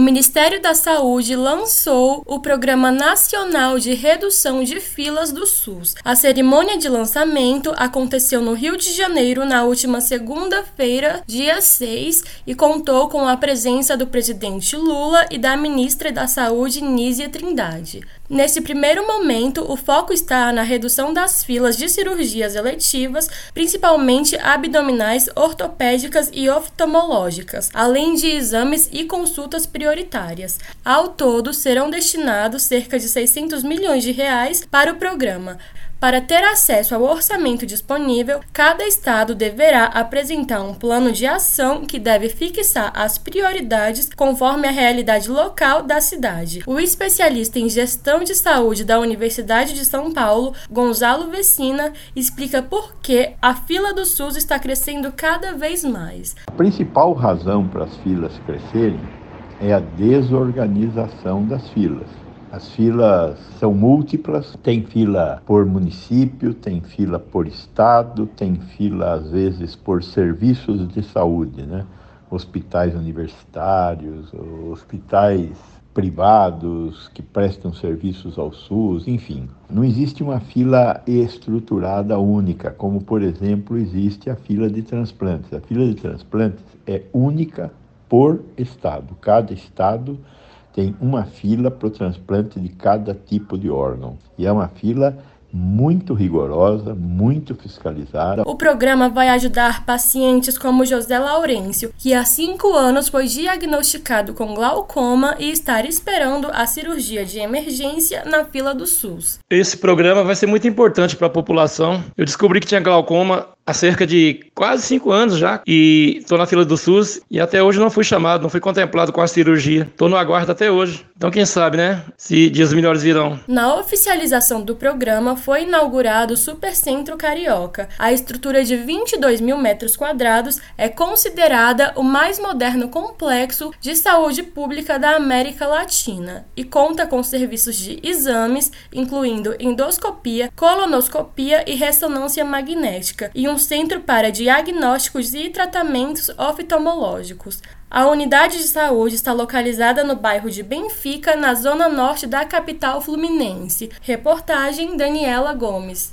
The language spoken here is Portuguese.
o Ministério da Saúde lançou o Programa Nacional de Redução de Filas do SUS. A cerimônia de lançamento aconteceu no Rio de Janeiro na última segunda-feira, dia 6, e contou com a presença do presidente Lula e da ministra da Saúde, Nízia Trindade. Nesse primeiro momento, o foco está na redução das filas de cirurgias eletivas, principalmente abdominais, ortopédicas e oftalmológicas, além de exames e consultas prioritárias. Ao todo, serão destinados cerca de 600 milhões de reais para o programa. Para ter acesso ao orçamento disponível, cada estado deverá apresentar um plano de ação que deve fixar as prioridades conforme a realidade local da cidade. O especialista em gestão de saúde da Universidade de São Paulo, Gonzalo Vecina, explica por que a fila do SUS está crescendo cada vez mais. A principal razão para as filas crescerem é a desorganização das filas. As filas são múltiplas, tem fila por município, tem fila por estado, tem fila às vezes por serviços de saúde, né? Hospitais universitários, hospitais privados que prestam serviços ao SUS, enfim. Não existe uma fila estruturada única, como por exemplo existe a fila de transplantes. A fila de transplantes é única por estado. Cada estado tem uma fila para o transplante de cada tipo de órgão. E é uma fila muito rigorosa, muito fiscalizada. O programa vai ajudar pacientes como José Laurêncio, que há cinco anos foi diagnosticado com glaucoma e está esperando a cirurgia de emergência na fila do SUS. Esse programa vai ser muito importante para a população. Eu descobri que tinha glaucoma há cerca de quase cinco anos já e estou na fila do SUS e até hoje não fui chamado, não fui contemplado com a cirurgia. Estou no aguardo até hoje. Então quem sabe, né? Se dias melhores virão. Na oficialização do programa foi inaugurado o Supercentro Carioca. A estrutura de 22 mil metros quadrados é considerada o mais moderno complexo de saúde pública da América Latina e conta com serviços de exames, incluindo endoscopia, colonoscopia e ressonância magnética, e um centro para diagnósticos e tratamentos oftalmológicos. A unidade de saúde está localizada no bairro de Benfica, na zona norte da capital fluminense. Reportagem Daniela Gomes.